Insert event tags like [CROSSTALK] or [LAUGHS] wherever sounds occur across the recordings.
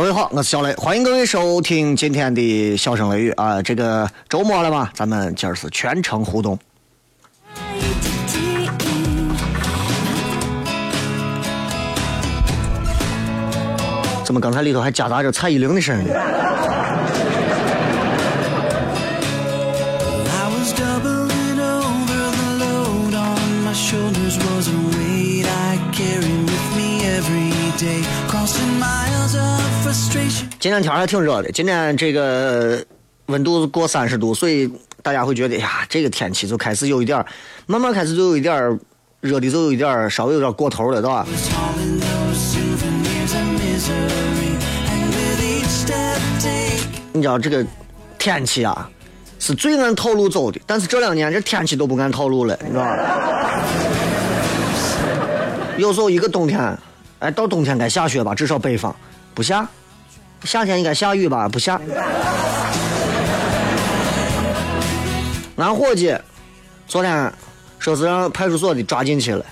各位好，我是小雷，欢迎各位收听今天的笑声雷雨啊！这个周末了嘛，咱们今儿是全程互动。怎么刚才里头还夹杂着蔡依林的声音？今天天还挺热的，今天这个温度过三十度，所以大家会觉得呀，这个天气就开始有一点慢慢开始就有一点热的，就有一点稍微有点过头了，对吧？你知道这个天气啊，是最按套路走的，但是这两年这天气都不按套路了，你知道吧？有时候一个冬天，哎，到冬天该下雪吧，至少北方不下。夏天应该下雨吧？不下。俺伙计昨天说是让派出所的抓进去了。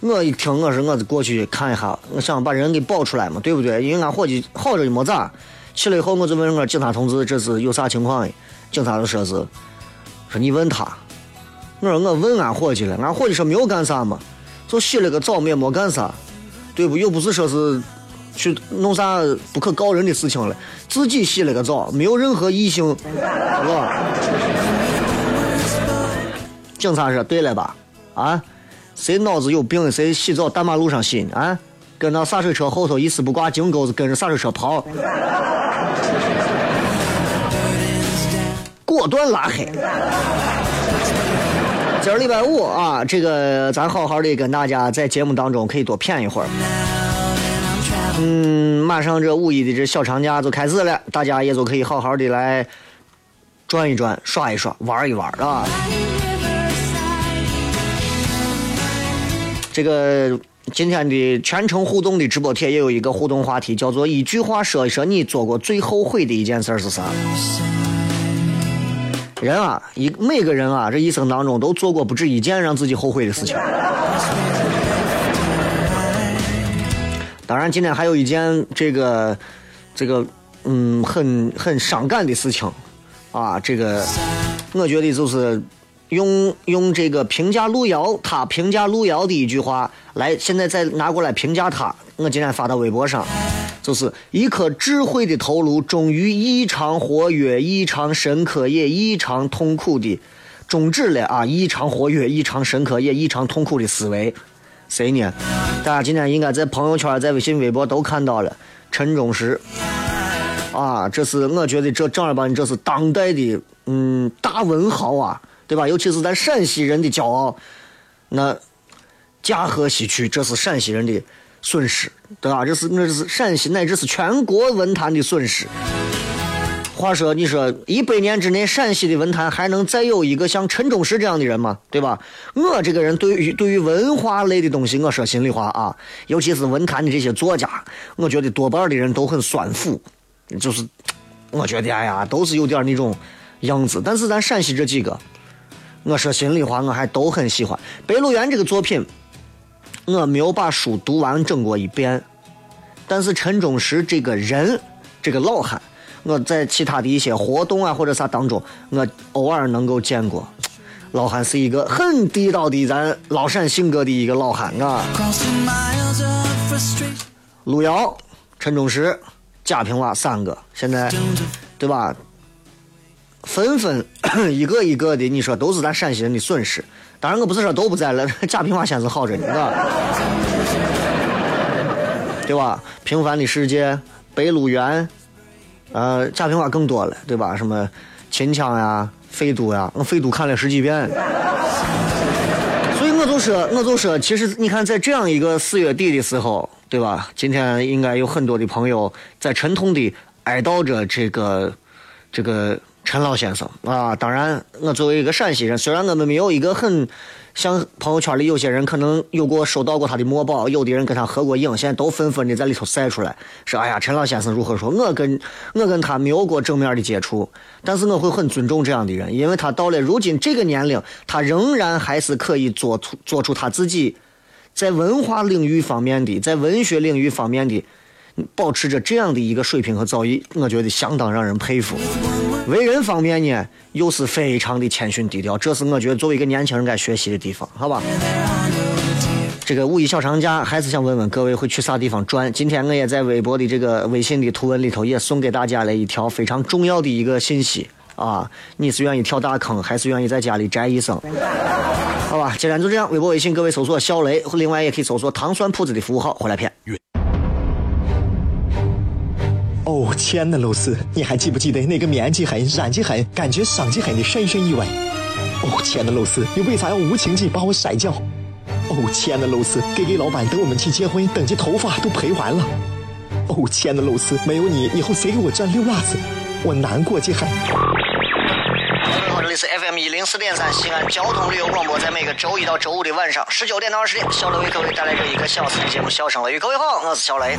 我一听，我是我是过去看一下，我想把人给保出来嘛，对不对？因为俺伙计好着呢没咋。去了以后，我就问我警察同志这是有啥情况？警察就说是，说你问他。我说我问俺伙计了，俺伙计说没有干啥嘛，就洗了个澡，也没干啥，对不？又不是说是。去弄啥不可告人的事情了？自己洗了个澡，没有任何异性，是吧？警察说：“对了吧？啊，谁脑子有病？谁洗澡大马路上洗啊？跟到洒水车后头一丝不挂，金钩子跟着洒水车跑，果断拉黑。”今儿礼拜五啊，这个咱好好的跟大家在节目当中可以多谝一会儿。嗯，马上这五一的这小长假就开始了，大家也就可以好好的来转一转、耍一耍、玩一玩啊。这个今天的全程互动的直播贴也有一个互动话题，叫做一句话说一说你做过最后悔的一件事是啥？人啊，一每个人啊，这一生当中都做过不止一件让自己后悔的事情。当然，今天还有一件这个，这个，嗯，很很伤感的事情，啊，这个，我觉得就是用用这个评价路遥，他评价路遥的一句话来，现在再拿过来评价他。我今天发到微博上，就是一颗智慧的头颅，终于异常活跃、异常深刻，也异常痛苦的终止了啊！异常活跃、异常深刻，也异常痛苦的思维。谁呢？大家今天应该在朋友圈、在微信、微博都看到了陈忠实啊！这是我觉得这正儿八经这是当代的嗯大文豪啊，对吧？尤其是咱陕西人的骄傲，那驾鹤西去，这是陕西人的损失，对吧？这是那是陕西乃至是全国文坛的损失。话说，你说一百年之内，陕西的文坛还能再有一个像陈忠实这样的人吗？对吧？我这个人对于对于文化类的东西，我说心里话啊，尤其是文坛的这些作家，我觉得多半的人都很酸腐，就是我觉得哎呀，都是有点那种样子。但是咱陕西这几个，我说心里话，我还都很喜欢《白鹿原》这个作品。我没有把书读完整过一遍，但是陈忠实这个人，这个老汉。我在其他的一些活动啊或者啥当中，我偶尔能够见过。老汉是一个很地道的咱老陕性格的一个老汉啊。路遥、陈忠实、贾平凹三个，现在对吧？纷纷 [COUGHS] 一个一个的，你说都是咱陕西人的损失。当然我不是说都不在了，贾平凹先生好着呢，对吧？平凡的世界、白鹿原，呃，贾平凹更多了，对吧？什么秦腔呀、废都呀，我废都看了十几遍。所以我就说，我就说，其实你看，在这样一个四月底的时候，对吧？今天应该有很多的朋友在沉痛的哀悼着这个这个。陈老先生啊，当然，我作为一个陕西人，虽然我们没有一个很像朋友圈里有些人可能有过收到过他的墨宝，有的人跟他合过影，现在都纷纷的在里头晒出来，说哎呀，陈老先生如何说？我跟 [LAUGHS] 我跟他没有过正面的接触，但是我会很尊重这样的人，因为他到了如今这个年龄，他仍然还是可以做出做出他自己在文化领域方面的，在文学领域方面的。保持着这样的一个水平和造诣，我觉得相当让人佩服。为人方面呢，又是非常的谦逊低调，这是我觉得作为一个年轻人该学习的地方，好吧？这个五一小长假，还是想问问各位会去啥地方转？今天我也在微博的这个微信的图文里头也送给大家了一条非常重要的一个信息啊！你是愿意跳大坑，还是愿意在家里宅一生？好吧，今天就这样，微博微信各位搜索小雷，另外也可以搜索糖酸铺子的服务号回来片。哦，亲爱的露丝，你还记不记得那个面积狠、染技狠、感觉伤及狠的深深意外？哦，亲爱的露丝，你为啥要无情地把我甩掉？哦，亲爱的露丝，K K 老板等我们去结婚，等这头发都赔完了。哦，亲爱的露丝，没有你，以后谁给我赚溜辣子？我难过极了。各位好，这里是 FM 一零四点三西安交通旅游广播，在每个周一到周五的晚上十九点到二十点，小雷为各位带来这一个小时的节目《笑声雷雨》。各位好，我是小雷。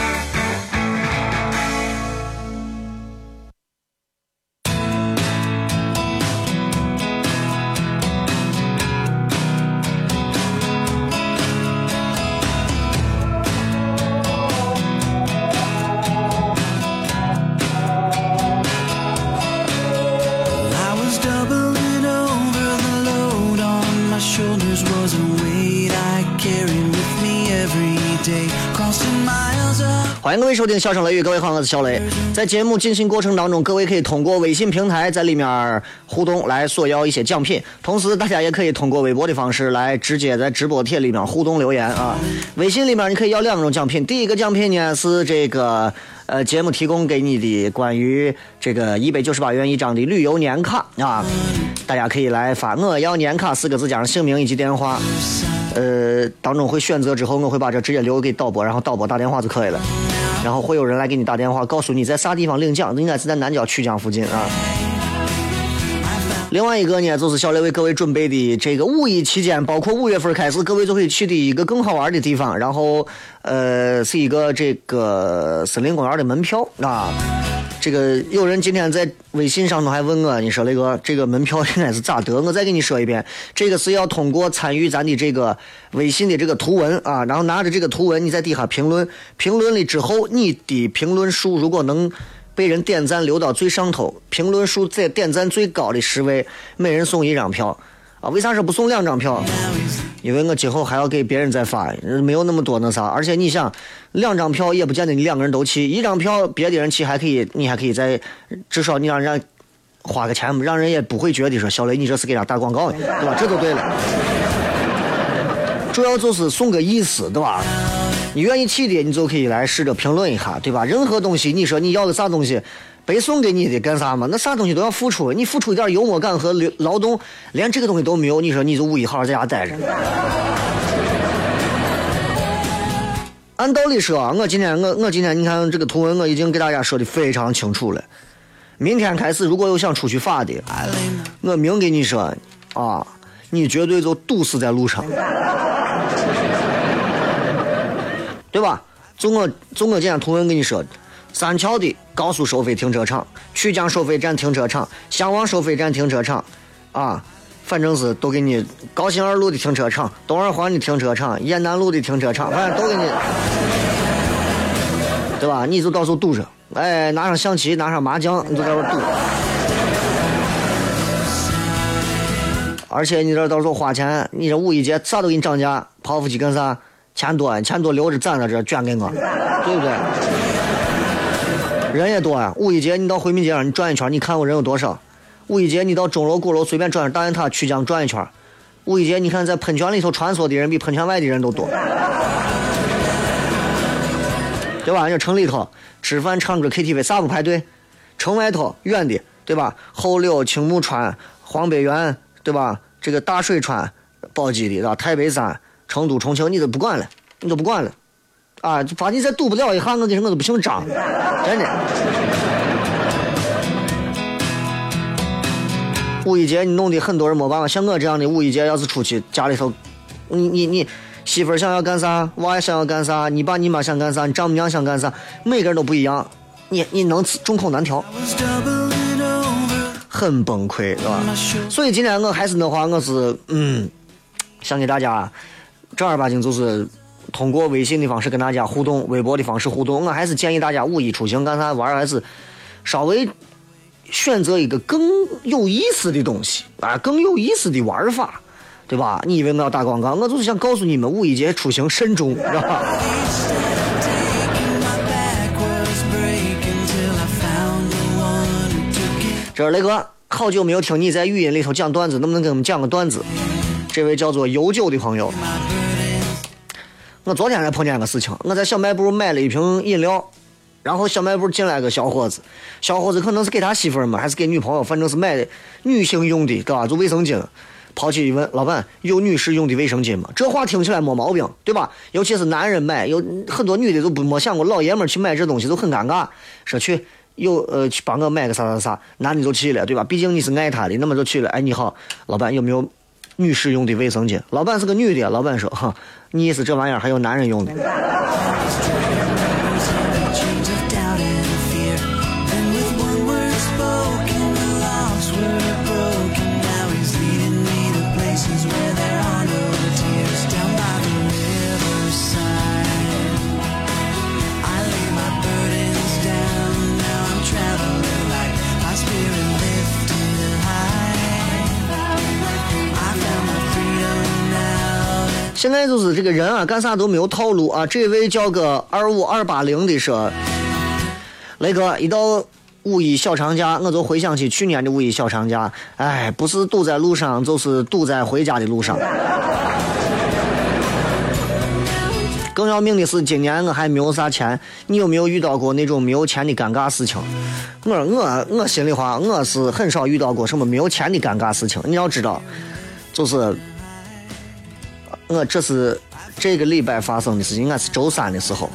位收听《笑声雷雨》，各位好，我是小雷。在节目进行过程当中，各位可以通过微信平台在里面互动来索要一些奖品，同时大家也可以通过微博的方式来直接在直播帖里面互动留言啊。微信里面你可以要两种奖品，第一个奖品呢是这个呃节目提供给你的关于这个一百九十八元一张的旅游年卡啊，大家可以来发“我要年卡”四个字加上姓名以及电话。呃，当中会选择之后，我会把这直接留给导播，然后导播打电话就可以了。然后会有人来给你打电话，告诉你在啥地方领奖，应该是在南郊曲江附近啊。另外一个呢，就是小雷为各位准备的这个五一期间，包括五月份开始，各位就可以去的一个更好玩的地方。然后，呃，是一个这个森林公园的门票啊。这个有人今天在微信上头还问我，你说那个这个门票 [LAUGHS] 应该是咋得？我再给你说一遍，这个是要通过参与咱的这个微信的这个图文啊，然后拿着这个图文你在底下评论，评论了之后，你的评论数如果能被人点赞留到最上头，评论数在点赞最高的十位，每人送一张票。啊，为啥说不送两张票？因为我今后还要给别人再发，没有那么多那啥。而且你想，两张票也不见得你两个人都去，一张票别的人去还可以，你还可以再至少你让人家花个钱，让人也不会觉得说小雷你这是给人家打广告的，对吧？这就对了。主要就是送个意思，对吧？你愿意去的，你就可以来试着评论一下，对吧？任何东西，你说你要个啥东西？白送给你的干啥嘛？那啥东西都要付出，你付出一点幽默感和劳动，连这个东西都没有，你说你就五一好好在家待着。按道理说，我今天我我今天你看这个图文我已经给大家说的非常清楚了。明天开始，如果有想出去发的，我明给你说啊，你绝对就堵死在路上，[LAUGHS] 对吧？就我就我今天图文跟你说。三桥的高速收费停车场、曲江收费站停车场、襄王收费站停车场，啊，反正是都给你高新二路的停车场、东二环的停车场、雁南路的停车场，反正都给你，对吧？你就到时候堵着哎，拿上象棋，拿上麻将，你就在这堵。而且你这到时候花钱，你这五一节啥都给你涨价，跑步机干啥？钱多，钱多留着攒着这捐给我，对不对？人也多啊，五一节你到回民街上你转一圈，你看我人有多少？五一节你到钟楼、鼓楼随便转大雁塔、曲江转一圈，五一节你看在喷泉里头穿梭的人比喷泉外的人都多，对吧？人家城里头吃饭、唱歌、KTV 啥不排队？城外头远的，对吧？后柳、青木川、黄北园。对吧？这个大水川、宝鸡的，对吧？太白山、成都、重庆，你都不管了，你都不管了，啊！就把你再堵不了一下，我跟你说，我都不姓张，真的。五一节你弄得很多人没办法，像我这样的五一节要是出去，家里头，你你你媳妇想要干啥，娃想要干啥，你爸你妈想干啥，你丈母娘想干啥，每个人都不一样，你你能众口难调。很崩溃，是吧？所以今天我还是那话，我是嗯，想给大家正儿八经就是通过微信的方式跟大家互动，微博的方式互动。我还是建议大家五一出行干啥玩，还是稍微选择一个更有意思的东西啊，更有意思的玩法，对吧？你以为我要打广告？我就是想告诉你们，五一节出行慎重，是吧？这是雷哥，好久没有听你在语音里头讲段子，能不能给我们讲个段子？这位叫做悠久的朋友，我昨天才碰见个事情，我在小卖部买了一瓶饮料，然后小卖部进来个小伙子，小伙子可能是给他媳妇儿嘛，还是给女朋友，反正是买的女性用的，对吧？就卫生巾。跑去一问老板，有女士用的卫生巾吗？这话听起来没毛病，对吧？尤其是男人买，有很多女的都不没想过，老爷们去买这东西都很尴尬，说去。有呃，去帮我买个啥啥啥，男的就去了，对吧？毕竟你是爱他的，那么就去了。哎，你好，老板有没有女士用的卫生巾？老板是个女的，老板说，哈，你意思这玩意儿还有男人用的？[LAUGHS] 现在就是这个人啊，干啥都没有套路啊。这位叫个二五二八零的说：“雷哥，一到五一小长假，我就回想起去年的五一小长假。哎，不是堵在路上，就是堵在回家的路上。更要命的是，今年我还没有啥钱。你有没有遇到过那种没有钱的尴尬事情？我我我心里话，我是很少遇到过什么没有钱的尴尬事情。你要知道，就是。”我这是这个礼拜发生的事情，应该是周三的时候，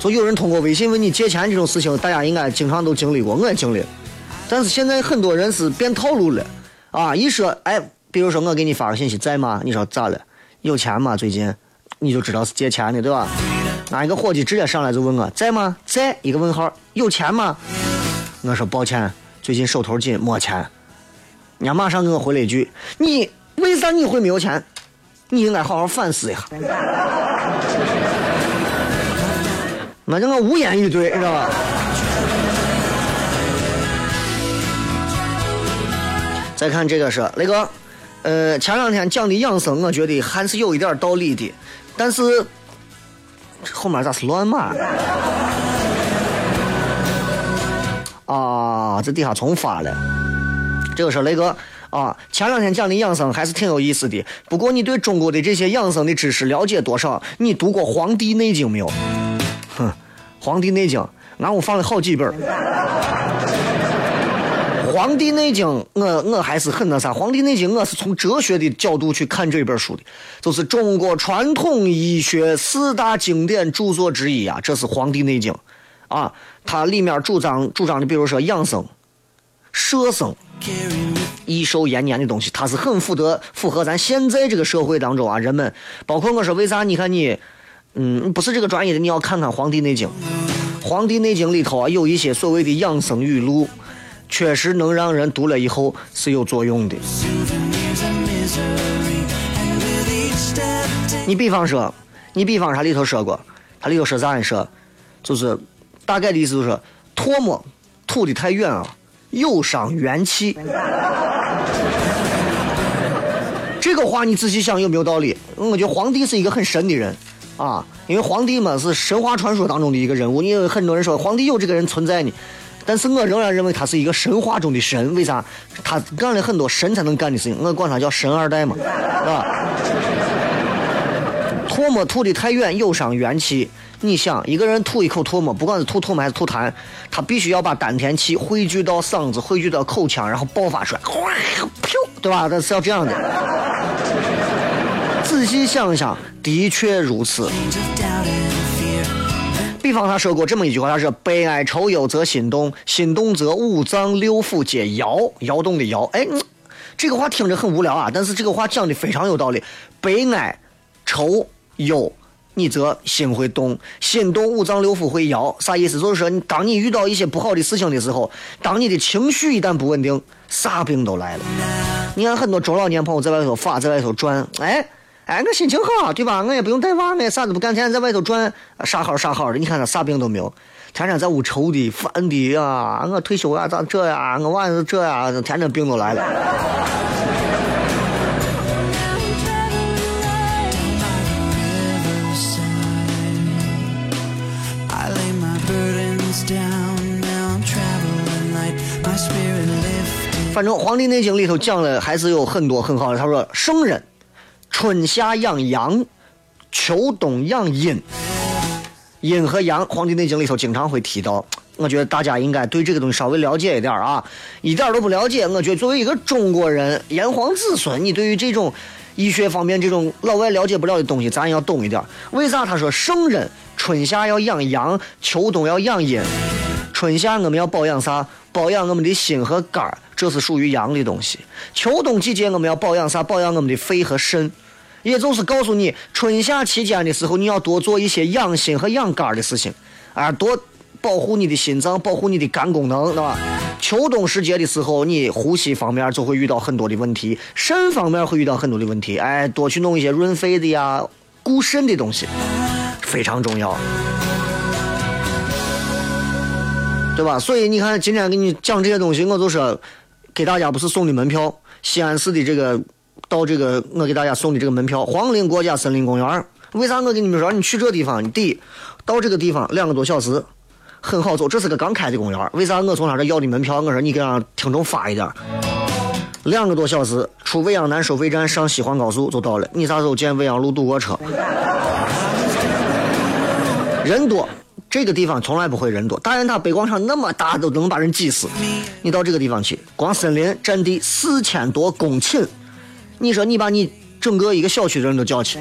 就有人通过微信问你借钱这种事情，大家应该经常都经历过，我也经历。但是现在很多人是变套路了，啊，一说哎，比如说我给你发个信息在吗？你说咋了？有钱吗？最近你就知道是借钱的，对吧？那一个伙计直接上来就问我在吗？在一个问号，有钱吗？我说抱歉，最近手头紧，没钱。人家马上给我回了一句，你为啥你会没有钱？你应该好好反思一下，反正我无言以对，知道吧？再看这个是雷哥，呃，前两天讲的养生，我觉得还是有一点道理的，但是后面咋是乱码？啊，这底下重发了，这个是雷哥。啊，前两天讲的养生还是挺有意思的。不过你对中国的这些养生的知识了解多少？你读过《黄帝内经》没有？哼，《黄帝内经》俺屋放了好几本。《黄帝内经》，我我还是很那啥，《黄帝内经》我是从哲学的角度去看这本书的，就是中国传统医学四大经典著作之一啊。这是《黄帝内经》，啊，它里面主张主张的，比如说养生、舍生。益寿延年的东西，它是很符合符合咱现在这个社会当中啊，人们包括我说为啥？你看你，嗯，不是这个专业的，你要看看《黄帝内经》。《黄帝内经》里头啊，有一些所谓的养生语录，确实能让人读了以后是有作用的。你比方说，你比方啥里头说过？它里头说啥？说就是大概的意思就是唾沫吐的太远啊，有伤元气。这个话你仔细想有没有道理？我觉得皇帝是一个很神的人啊，因为皇帝嘛是神话传说当中的一个人物。你有很多人说皇帝有这个人存在呢，但是我仍然认为他是一个神话中的神。为啥？他干了很多神才能干的事情，我管他叫神二代嘛，是吧？[LAUGHS] 唾沫吐的太远，有伤元气。你想，一个人吐一口唾沫，不管是吐唾沫还是吐痰，他必须要把丹田气汇聚到嗓子，汇聚到口腔，然后爆发出来，哗，噗，对吧？那是要这样的。仔细想想，的确如此。比方他说过这么一句话，他说：“悲哀愁忧则心动，心动则五脏六腑皆摇，摇动的摇。”哎，这个话听着很无聊啊，但是这个话讲的非常有道理。悲哀愁。忧，你则心会动，心动五脏六腑会摇，啥意思？就是说，当你遇到一些不好的事情的时候，当你的情绪一旦不稳定，啥病都来了。你看很多中老年朋友在外头发，在外头转，哎哎，我心情好，对吧？我也不用带娃，我啥都不干，天天在外头转，啥好啥好的。你看他啥病都没有，天天在屋愁的烦的呀，我退休呀咋这呀？我娃是这呀，天天病都来了。反正《黄帝内经》里头讲了，还是有很多很好的。他说：“圣人，春夏养阳，秋冬养阴。阴和阳，《黄帝内经》里头经常会提到。我觉得大家应该对这个东西稍微了解一点啊。一点都不了解，我觉得作为一个中国人，炎黄子孙，你对于这种医学方面这种老外了解不了的东西，咱也要懂一点。为啥他说圣人春夏要养阳，秋冬要养阴？春夏我们要保养啥？保养我们的心和肝儿。”这是属于阳的东西。秋冬季节我们要保养啥？保养我们的肺和肾，也就是告诉你，春夏期间的时候你要多做一些养心和养肝的事情，啊，多保护你的心脏，保护你的肝功能，对吧？秋冬时节的时候，你呼吸方面就会遇到很多的问题，肾方面会遇到很多的问题，哎，多去弄一些润肺的呀、固肾的东西，非常重要，对吧？所以你看，今天给你讲这些东西，我就说。给大家不是送的门票，西安市的这个到这个我给大家送的这个门票，黄陵国家森林公园。为啥我跟你们说，你去这地方，你第一到这个地方两个多小时，很好走。这是个刚开的公园。为啥我从他这要的门票？我说你给让听众发一点。两个多小时，出未央南收费站上西环高速就到了。你啥时候见未央路堵过车？[LAUGHS] 人多。这个地方从来不会人多，大雁塔北广场那么大都能把人挤死。你到这个地方去，光森林占地四千多公顷，你说你把你整个一个小区的人都叫去，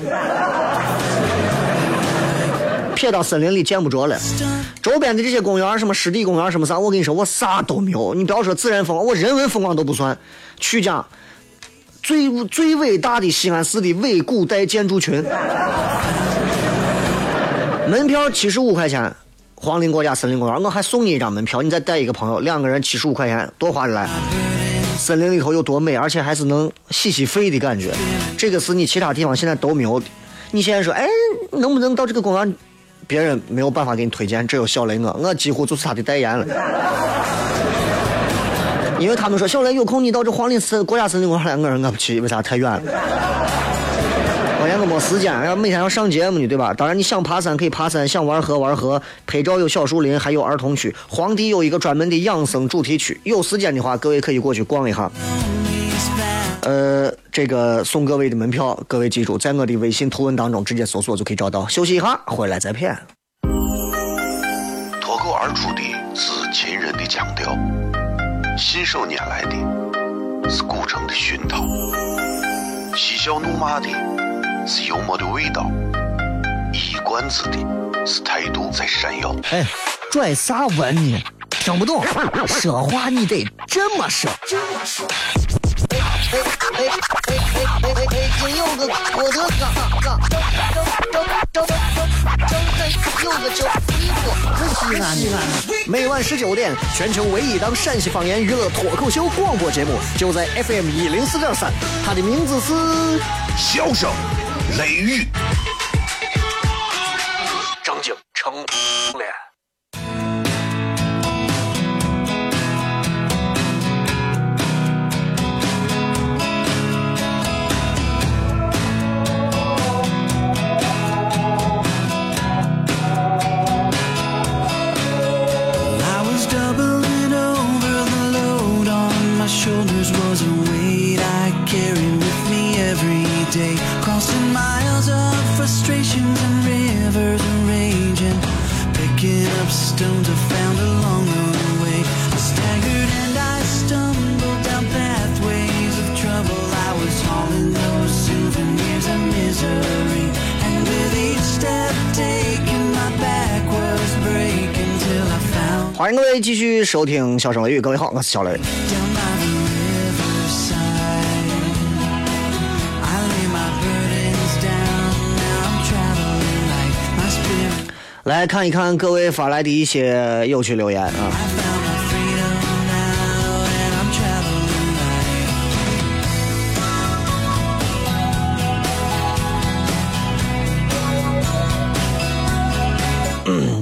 撇到森林里见不着了。周边的这些公园，什么湿地公园，什么啥，我跟你说，我啥都没有。你不要说自然风光，我人文风光都不算。曲江最最伟大的西安市的伪古代建筑群。门票七十五块钱，黄陵国家森林公园，我还送你一张门票，你再带一个朋友，两个人七十五块钱，多划得来。森林里头有多美，而且还是能洗洗肺的感觉，这个是你其他地方现在都没有的。你现在说，哎，能不能到这个公园？别人没有办法给你推荐，只有小雷我，我几乎就是他的代言了。因为他们说小雷有空你到这黄陵森国家森林公园，来，我说我不去，为啥太远了？关键我没时间，要每天要上节目呢，对吧？当然你想爬山可以爬山，想玩河玩河，拍照有小树林，还有儿童区。皇帝有一个专门的养生主题区，有时间的话，各位可以过去逛一下。呃，这个送各位的门票，各位记住，在我的微信图文当中直接搜索就可以找到。休息一下，回来再骗。脱口而出的是秦人的腔调，信手拈来的是古城的熏陶，嬉笑怒骂的。是幽默的味道，一冠子的是态度在闪耀。哎，拽啥文呢？听不懂，说话你得这么说。这么说。哎哎哎哎哎哎哎！今有个我的嘎嘎，张张张张张张真有个叫一个西安的。每晚十九点，全球唯一档陕西方言娱乐脱口秀广播节目，就在 FM 一零四点三。它的名字是笑声。雷玉，张景成。收听《笑声雷雨》，各位好，我是小雷。来看一看各位发来的一些有趣留言啊。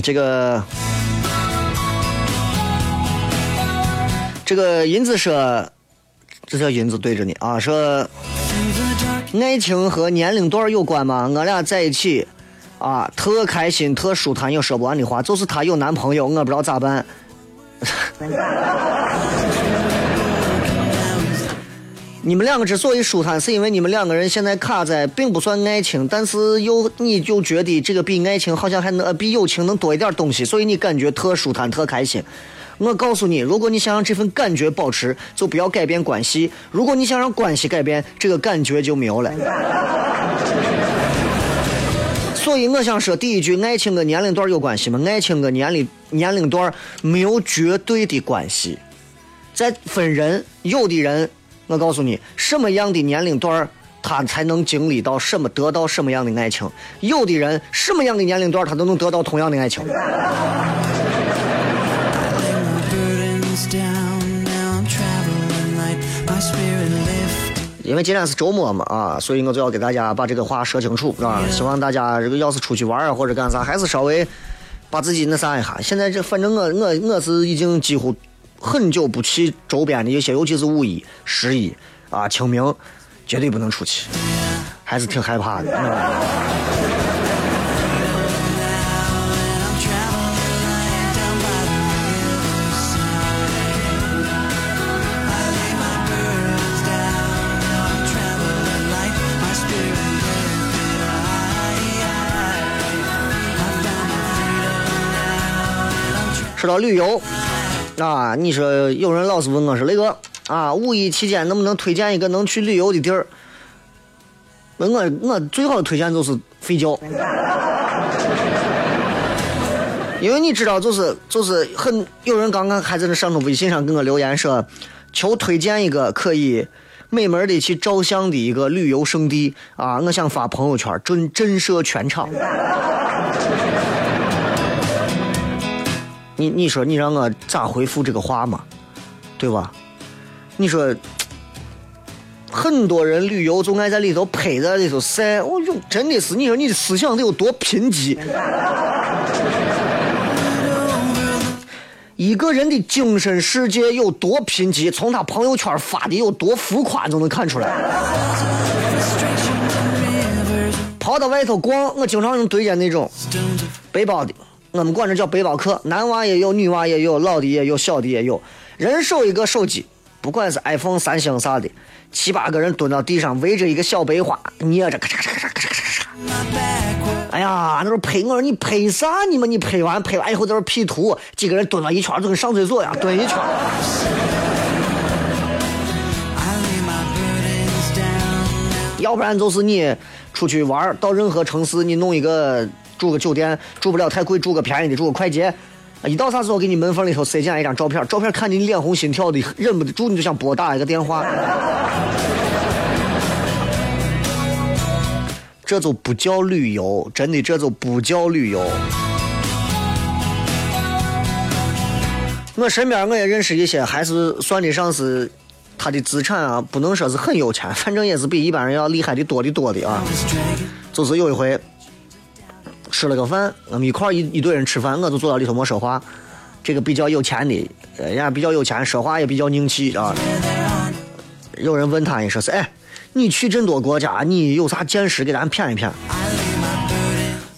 这个这个银子说，这叫银子对着你啊，说爱情和年龄段有关吗？我俩在一起。啊，特开心，特舒坦，有说不完的话。就是她有男朋友，我不知道咋办。[LAUGHS] 你们两个之所以舒坦，是因为你们两个人现在卡在并不算爱情，但是又你就觉得这个比爱情好像还能比友情能多一点东西，所以你感觉特舒坦，特开心。我告诉你，如果你想让这份感觉保持，就不要改变关系；如果你想让关系改变，这个感觉就没有了。所以我想说第一句，爱情跟年龄段有关系吗？爱情跟年龄年龄段没有绝对的关系，在分人。有的人，我告诉你，什么样的年龄段他才能经历到什么，得到什么样的爱情？有的人，什么样的年龄段他都能得到同样的爱情。因为今天是周末嘛啊，所以我就要给大家把这个话说清楚啊。希望大家这个要是出去玩啊或者干啥，还是稍微把自己那啥一下。现在这反正我我我是已经几乎很久不去周边的一些，尤其是五一、十一啊、清明，绝对不能出去，还是挺害怕的。说到旅游，啊，你说有人老是问我说雷哥啊，五一期间能不能推荐一个能去旅游的地儿？问我我最好的推荐就是睡觉，因为你知道，就是就是很有人刚刚还在那上头微信上给我留言说，求推荐一个可以美门的去照相的一个旅游胜地啊！我想发朋友圈震震慑全场。你你说你让我咋回复这个话嘛，对吧？你说很多人旅游总爱在里头拍，在里头晒，我哟，真的是，你说你的思想得有多贫瘠？一个人的精神世界有多贫瘠，从他朋友圈发的有多浮夸就能看出来。跑到外头逛，我经常用推荐那种背包的。我们管这叫背包客，男娃也有，女娃也有，老的也有，小的也有。人手一个手机，不管是 iPhone、三星啥的，七八个人蹲到地上，围着一个小白花，捏着咔嚓咔嚓咔嚓咔嚓咔嚓。哎呀，那时候拍，我说你拍啥你们？你拍完拍完以后在那 P 图，几个人蹲了一圈，就跟上厕所一样，蹲一圈。要不然就是你出去玩到任何城市，你弄一个。住个酒店，住不了太贵，住个便宜的，住个快捷。一到啥时候给你门缝里头塞进来一张照片，照片看你脸红心跳的，忍不住你就想拨打一个电话。这就不叫旅游，真的这就不叫旅游。我身边我也认识一些，还是算得上是他的资产啊，不能说是很有钱，反正也是比一般人要厉害的多的多的啊。就是有一回。吃了个饭，我们一块一一堆人吃饭，我就坐到里头没说话。这个比较有钱的，人家比较有钱，说话也比较硬气啊。有人问他，你说是哎，你去这么多国家，你有啥见识给咱谝一谝？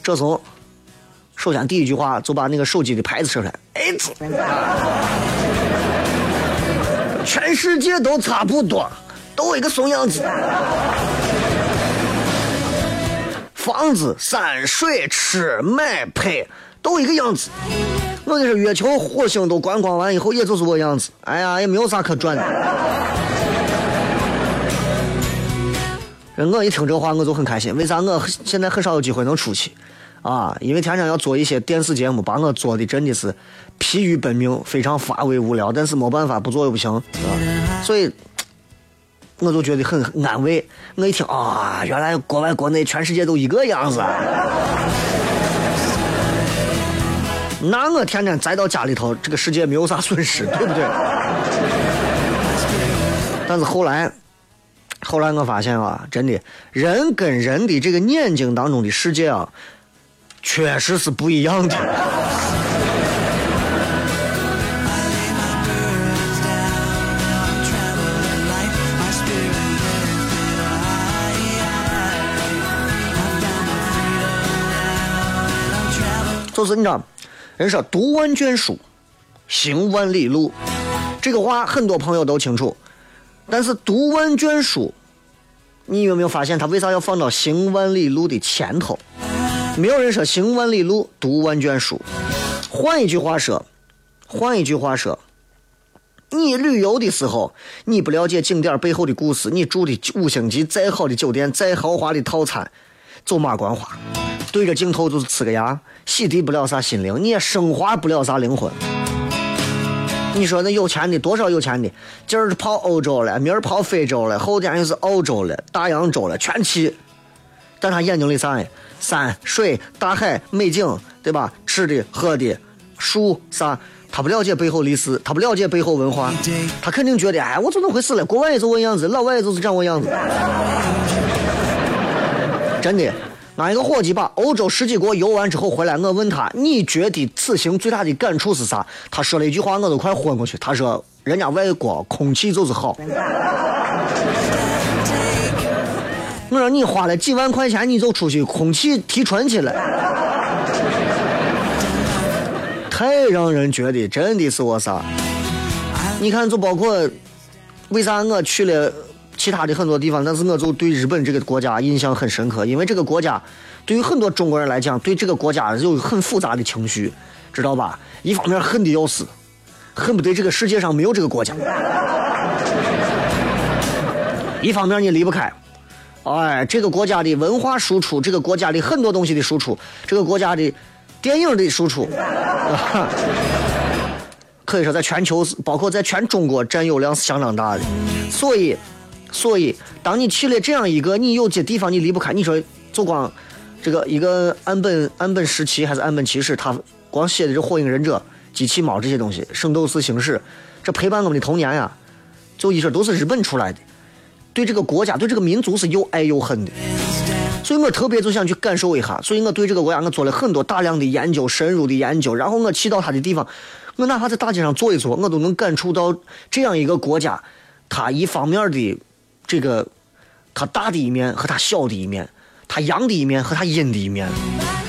这时候，首先第一句话就把那个手机的牌子说出来，哎，全世界都差不多，都一个怂样子。房子、山水、吃、买、拍，都一个样子。我跟你说，月球、火星都观光完以后，也就是我样子。哎呀，也没有啥可转的。我一听这话，我就很开心。为啥？我现在很少有机会能出去。啊，因为天天要做一些电视节目，把我做的真的是疲于奔命，非常乏味无聊。但是没办法，不做又不行，啊、所以我就觉得很安慰。我一听啊，原来国外国内全世界都一个样子。那我天天宅到家里头，这个世界没有啥损失，[LAUGHS] 对不对？但是后来，后来我发现啊，真的，人跟人的这个眼睛当中的世界啊，确实是不一样的。就是你知道，人说读万卷书，行万里路，这个话很多朋友都清楚。但是读万卷书，你有没有发现他为啥要放到行万里路的前头？没有人说行万里路，读万卷书。换一句话说，换一句话说，你旅游的时候，你不了解景点背后的故事，你住的五星级再好的酒店，再豪华的套餐，走马观花，对着镜头就是呲个牙，洗涤不了啥心灵，你也升华不了啥灵魂。你说那有钱的多少有钱的，今儿跑欧洲了，明儿跑非洲了，后天又是澳洲了、大洋洲了，全去。但他眼睛里啥呀？山水、大海、美景，对吧？吃的、喝的、树啥，他不了解背后历史，他不了解背后文化，他肯定觉得，哎，我怎么回事了？国外也是我样子，老外也就是这样我样子。真的。俺一个伙计把欧洲十几国游完之后回来，我问他：“你觉得此行最大的感触是啥？”他说了一句话，我都快昏过去。他说：“人家外国空气就是好。”我说：“你花了几万块钱，你就出去空气提纯去了，太让人觉得真的是我啥？你看，就包括为啥我去了。”其他的很多地方，但是我就对日本这个国家印象很深刻，因为这个国家对于很多中国人来讲，对这个国家有很复杂的情绪，知道吧？一方面恨的要死，恨不得这个世界上没有这个国家；一方面你离不开，哎，这个国家的文化输出，这个国家的很多东西的输出，这个国家的电影的输出，可以说在全球，包括在全中国占有量是相当大的，所以。所以，当你去了这样一个，你有些地方你离不开。你说，就光这个一个岸本岸本时期还是岸本骑士，他光写的这《火影忍者》、机器猫这些东西，《圣斗士星矢》，这陪伴我们的童年呀，就一说都是日本出来的。对这个国家、对这个民族是又爱又恨的。所以我特别就想去感受一下。所以我对这个国家，我做了很多大量的研究、深入的研究。然后我去到他的地方，我哪怕在大街上坐一坐，我都能感触到这样一个国家，它一方面的。这个，他大的一面和他小的一面，他阳的一面和他阴的一面。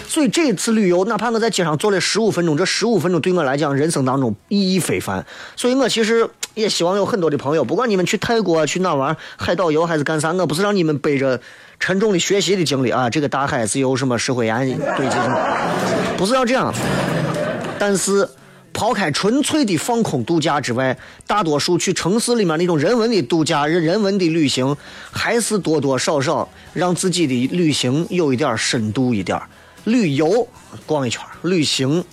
所以这次旅游，哪怕我在街上坐了十五分钟，这十五分钟对我来讲，人生当中意义非凡。所以我其实也希望有很多的朋友，不管你们去泰国去哪玩，海岛游还是干啥，我不是让你们背着沉重的学习的经历啊。这个大海是由什么石灰岩堆积的，不是要这样。但是。抛开纯粹的放空度假之外，大多数去城市里面那种人文的度假、人人文的旅行，还是多多少少让自己的旅行有一点深度一点。旅游逛一圈，旅行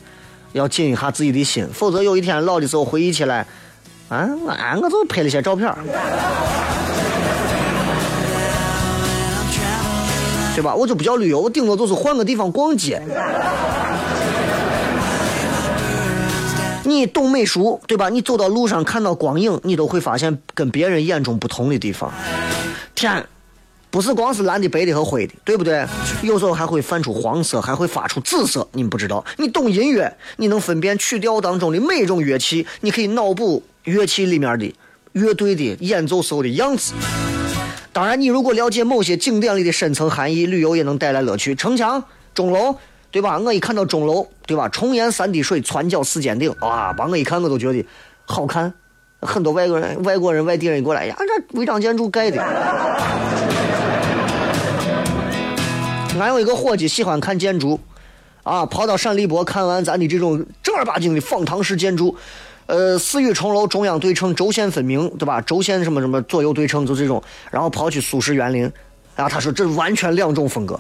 要静一下自己的心，否则有一天老的时候回忆起来，啊，我俺我就拍了些照片，对吧？我就不叫旅游，我顶多就是换个地方逛街。你懂美术，对吧？你走到路上看到光影，你都会发现跟别人眼中不同的地方。天，不是光是蓝的、白的和灰的，对不对？有时候还会泛出黄色，还会发出紫色。你们不知道？你懂音乐，你能分辨曲调当中的每种乐器，你可以脑补乐器里面的乐队的演奏时候的样子。当然，你如果了解某些景点里的深层含义，旅游也能带来乐趣。城墙、钟楼。对吧？我一看到钟楼，对吧？重檐三滴水，攒脚四尖顶，哇！把我一看，我都觉得好看。很多外国人、外国人、外地人过来，呀，这违章建筑盖的。[LAUGHS] 俺有一个伙计喜欢看建筑，啊，跑到陕历博看完咱的这种正儿八经的仿唐式建筑，呃，四语重楼，中央对称，轴线分明，对吧？轴线什么什么左右对称，就这种。然后跑去苏式园林，啊，他说这完全两种风格。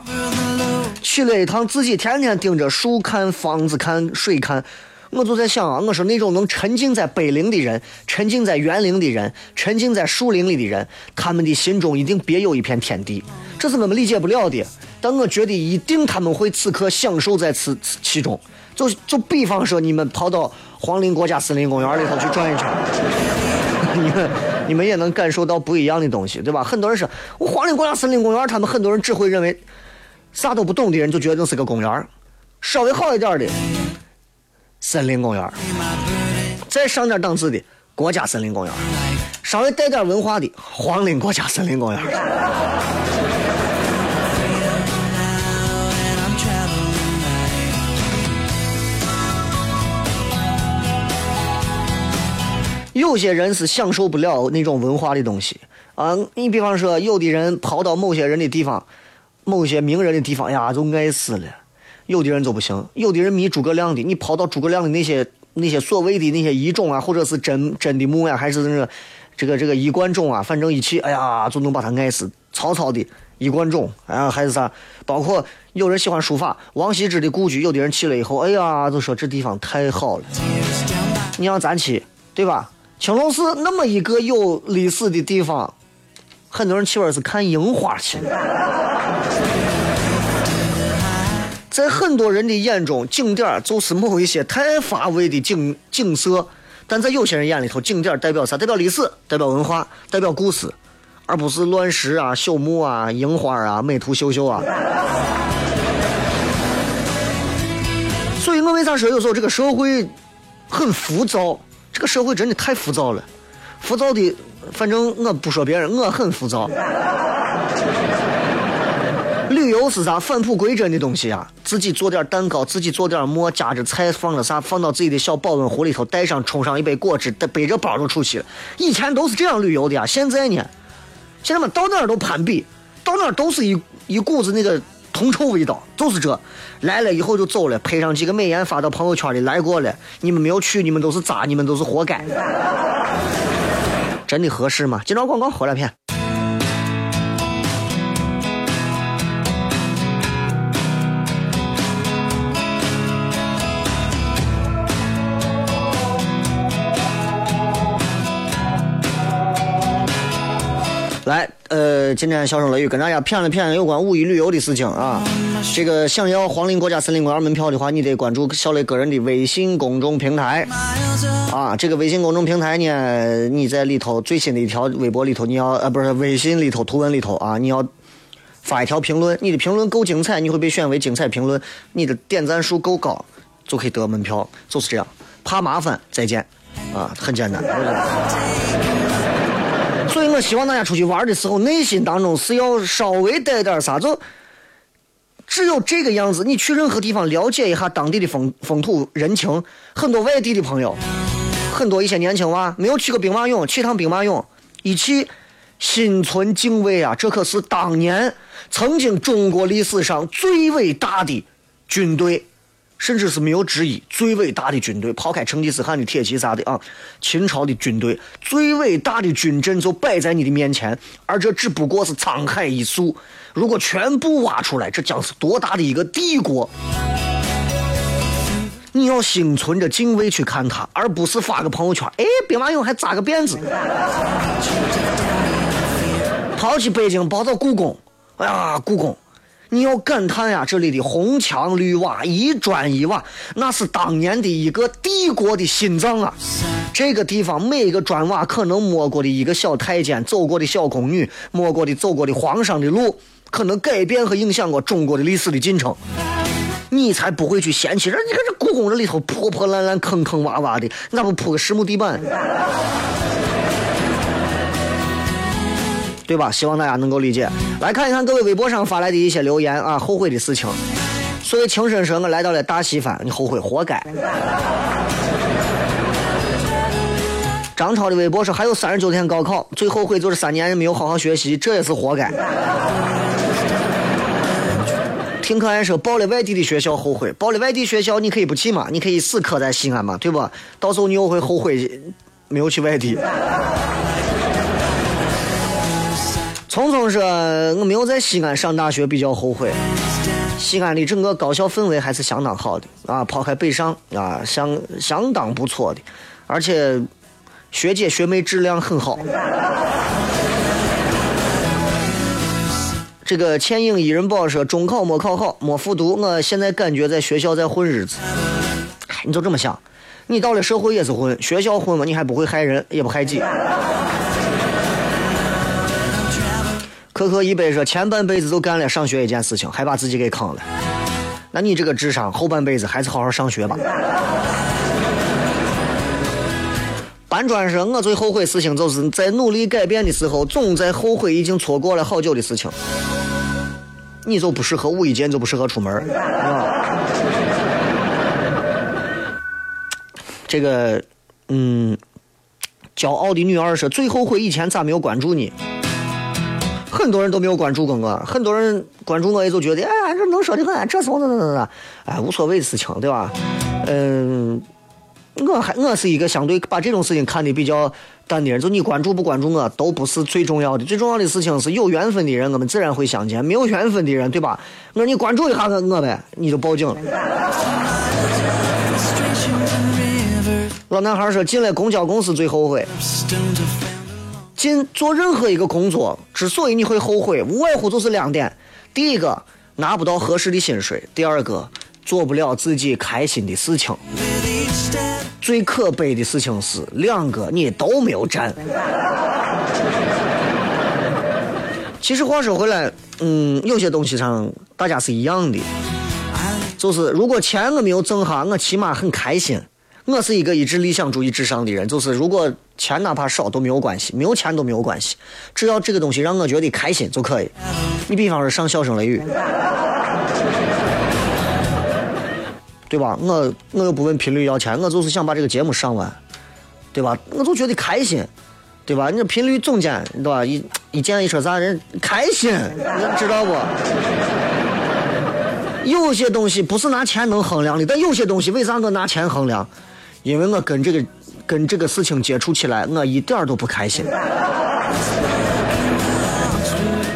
去了一趟，自己天天盯着树看、房子看、水看。我就在想啊，我说那种能沉浸在碑林的人，沉浸在园林的人，沉浸在树林里的人，他们的心中一定别有一片天地，这是我们理解不了的。但我觉得一定他们会此刻享受在此此其中。就就比方说，你们跑到黄陵国家森林公园里头去转一圈，[LAUGHS] 你们你们也能感受到不一样的东西，对吧？很多人说，我黄陵国家森林公园，他们很多人只会认为啥都不懂的人就觉得那是个公园稍微好一点的。森林公园，再上点档次的国家森林公园，稍微带点文化的黄陵国家森林公园。有些人是享受不了那种文化的东西啊，你比方说，有的人跑到某些人的地方，某些名人的地方呀，就爱死了。有的人就不行，有的人迷诸葛亮的，你跑到诸葛亮的那些那些所谓的那些遗冢啊，或者是真真的墓呀，还是那个这个这个衣冠冢啊，反正一起，哎呀，就能把他爱死。曹操的衣冠冢，啊，还是啥？包括有人喜欢书法，王羲之的故居，有的人去了以后，哎呀，就说这地方太好了。你让咱去，对吧？青龙寺那么一个有历史的地方，很多人去玩是看樱花去。在很多人的眼中，景点就是某一些太乏味的景景色；但在有些人眼里头，景点代表啥？代表历史，代表文化，代表故事，而不是乱石啊、朽木啊、樱花啊、美图秀秀啊。所以我为啥说有时候这个社会很浮躁？这个社会真的太浮躁了，浮躁的，反正我不说别人，我很浮躁。旅游是啥返璞归真的东西啊？自己做点蛋糕，自己做点馍，夹着菜，放着啥，放到自己的小保温壶里头，带上冲上一杯果汁，带背着包就出去了。以前都是这样旅游的呀，现在呢？现在嘛，到哪儿都攀比，到哪儿都是一一股子那个铜臭味道，就是这。来了以后就走了，拍上几个美颜发到朋友圈里，来过了。你们没有去，你们都是渣，你们都是活该。真的合适吗？接着广告回来片。今天笑声雷雨跟大家谝了谝有关五一旅游的事情啊。这个想要黄陵国家森林公园门票的话，你得关注小雷个人的微信公众平台啊。这个微信公众平台呢，你在里头最新的一条微博里头，你要呃不是微信里头图文里头啊，你要发一条评论，你的评论够精彩，你会被选为精彩评论，你的点赞数够高，就可以得门票，就是这样。怕麻烦，再见啊，很简单。希望大家出去玩的时候，内心当中是要稍微带点啥，就只有这个样子。你去任何地方了解一下当地的风风土人情。很多外地的朋友，很多一些年轻娃没有去过兵马俑，去趟兵马俑，一去心存敬畏啊！这可是当年曾经中国历史上最伟大的军队。甚至是没有之一，最伟大的军队，抛开成吉思汗的铁骑啥的啊，秦朝的军队最伟大的军阵就摆在你的面前，而这只不过是沧海一粟。如果全部挖出来，这将是多大的一个帝国！你要心存着敬畏去看它，而不是发个朋友圈，哎，兵马俑还扎个辫子。[LAUGHS] 跑去北京，跑到故宫，哎呀，故宫。你要感叹呀，这里的红墙绿瓦，一砖一瓦，那是当年的一个帝国的心脏啊！这个地方每一个砖瓦，可能摸过的一个小太监，走过的小宫女，摸过的走过的皇上的路，可能改变和影响过中国的历史的进程。你才不会去嫌弃，人你看这故宫这里头破破烂烂、坑坑洼洼的，那不铺个实木地板？对吧？希望大家能够理解。来看一看各位微博上发来的一些留言啊，后悔的事情。所谓情深深，我来到了大西番，你后悔，活该。[LAUGHS] 张超的微博说，还有三十九天高考，最后悔就是三年没有好好学习，这也是活该。[LAUGHS] 听可爱说，报了外地的学校后悔，报了外地学校你可以不去嘛，你可以死磕在西安嘛，对吧？到时候你又会后悔没有去外地。聪聪说：“我没有在西安上大学，比较后悔。西安的整个高校氛围还是相当好的啊，抛开北上啊，相相当不错的，而且学姐学妹质量很好。这个倩影伊人宝说：“中考没考好，没复读，我现在感觉在学校在混日子。你就这么想，你到了社会也是混，学校混嘛，你还不会害人，也不害己。”可可一杯说前半辈子都干了上学一件事情，还把自己给坑了。那你这个智商，后半辈子还是好好上学吧。搬砖说，我最后悔事情就是在努力改变的时候，总在后悔已经错过了好久的事情。你就不适合五一节，你就不适合出门啊。[LAUGHS] 这个，嗯，骄傲的女儿说，最后悔以前咋没有关注你。很多人都没有关注过我，很多人关注我也就觉得，哎，这能说的很，这怎么怎么怎么，哎，无所谓的事情，对吧？嗯，我还我是一个相对把这种事情看的比较淡的人，就你关注不关注我都不是最重要的，最重要的事情是有缘分的人，我们自然会相见；没有缘分的人，对吧？我说你关注一下我我呗，你就报警了。老男孩说进了公交公司最后悔。进做任何一个工作，之所以你会后悔，无外乎就是两点：第一个拿不到合适的薪水；第二个做不了自己开心的事情。最可悲的事情是，两个你都没有占。其实话说回来，嗯，有些东西上大家是一样的，就是如果钱我没有挣哈，我起码很开心。我是一个一直理想主义至上的人，就是如果钱哪怕少都没有关系，没有钱都没有关系，只要这个东西让我觉得开心就可以。你比方说上笑声雷雨，对吧？我我又不问频率要钱，我就是想把这个节目上完，对吧？我就觉得开心，对吧？你这频率总监，对吧？一一见一说啥人开心，知道不？有些东西不是拿钱能衡量的，但有些东西为啥我拿钱衡量？因为我跟这个跟这个事情接触起来，我一点都不开心。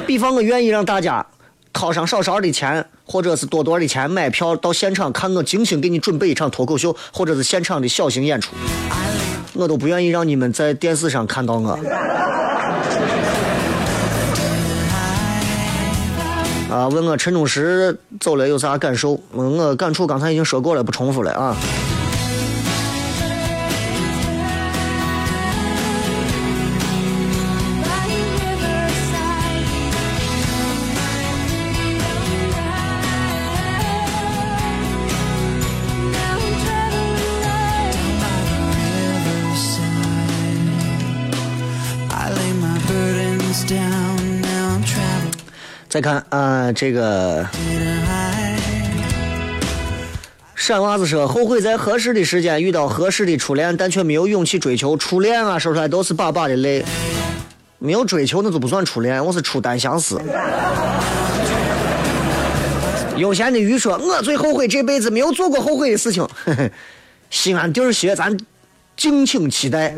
比方，我愿意让大家掏上少少的钱，或者是多多的钱买票到现场看我精心给你准备一场脱口秀，或者是现场的小型演出，我都不愿意让你们在电视上看到我。啊，问我陈忠实走了有啥感受？我感触刚才已经说过了，不重复了啊。再看啊，这个山娃子说后悔在合适的时间遇到合适的初恋，但却没有勇气追求。初恋啊，说出来都是把把的泪。没有追求那就不算初恋，我是初单相思。悠闲的鱼说，我最后悔这辈子没有做过后悔的事情。[LAUGHS] 西安地儿歇，咱敬请期待。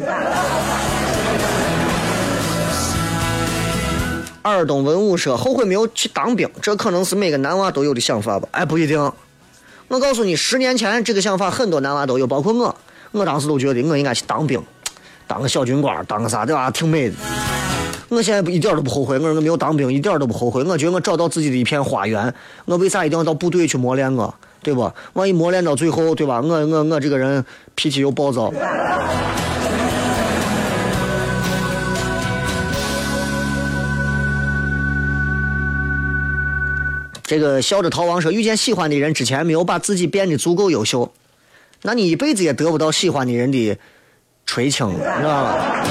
尔东文武说：“后悔没有去当兵，这可能是每个男娃都有的想法吧？哎，不一定。我告诉你，十年前这个想法很多男娃都有，包括我。我当时都觉得我应该去当兵，当个小军官，当个啥对吧，挺美的。我现在一点都不后悔，我说我没有当兵，一点都不后悔。我觉得我找到自己的一片花园。我为啥一定要到部队去磨练我？对不？万一磨练到最后，对吧？我我我这个人脾气又暴躁。”这个笑着逃亡说：“遇见喜欢的人之前，没有把自己变得足够优秀，那你一辈子也得不到喜欢的人的垂青，知道吧？”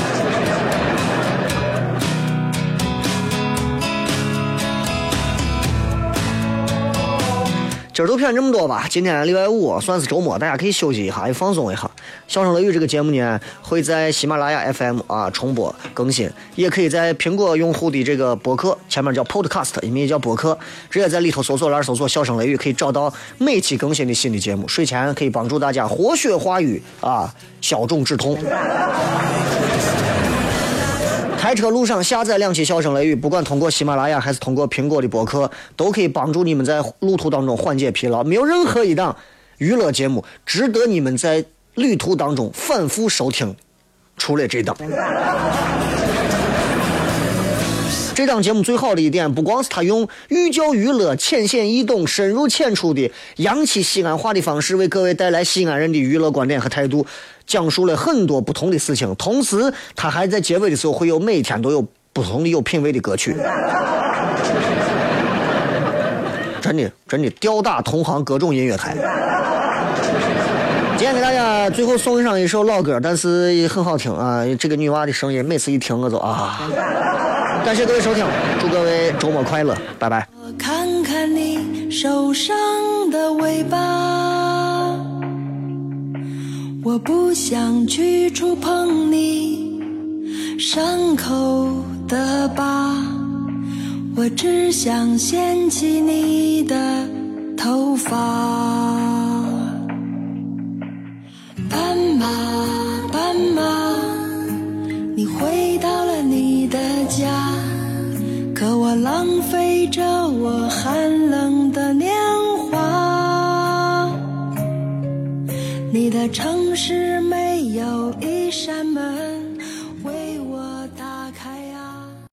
今儿都骗这么多吧，今天礼拜五算是周末，大家可以休息一下，也放松一下。笑声雷雨这个节目呢，会在喜马拉雅 FM 啊重播更新，也可以在苹果用户的这个博客前面叫 Podcast，因为也叫博客，直接在里头搜索栏搜索“笑声雷雨”，可以找到每期更新的新的节目。睡前可以帮助大家活血化瘀啊，消肿止痛。开。车路上下载两期笑声雷雨，不管通过喜马拉雅还是通过苹果的播客，都可以帮助你们在路途当中缓解疲劳。没有任何一档娱乐节目值得你们在旅途当中反复收听，除了这档。这档节目最好的一点，不光是他用寓教于乐、浅显易懂、深入浅出的洋气西安话的方式，为各位带来西安人的娱乐观点和态度，讲述了很多不同的事情。同时，他还在结尾的时候会有每天都有不同的有品位的歌曲。真的，真的吊打同行各种音乐台。今天给大家最后送上一首老歌，但是也很好听啊！这个女娃的声音，每次一听我就啊。感谢各位收听，祝各位周末快乐，拜拜。我看看你受伤的尾巴，我不想去触碰你伤口的疤，我只想掀起你的头发。斑马，斑马，你回到了你的家。我浪费着我寒冷的年华，你的城市没有一扇门。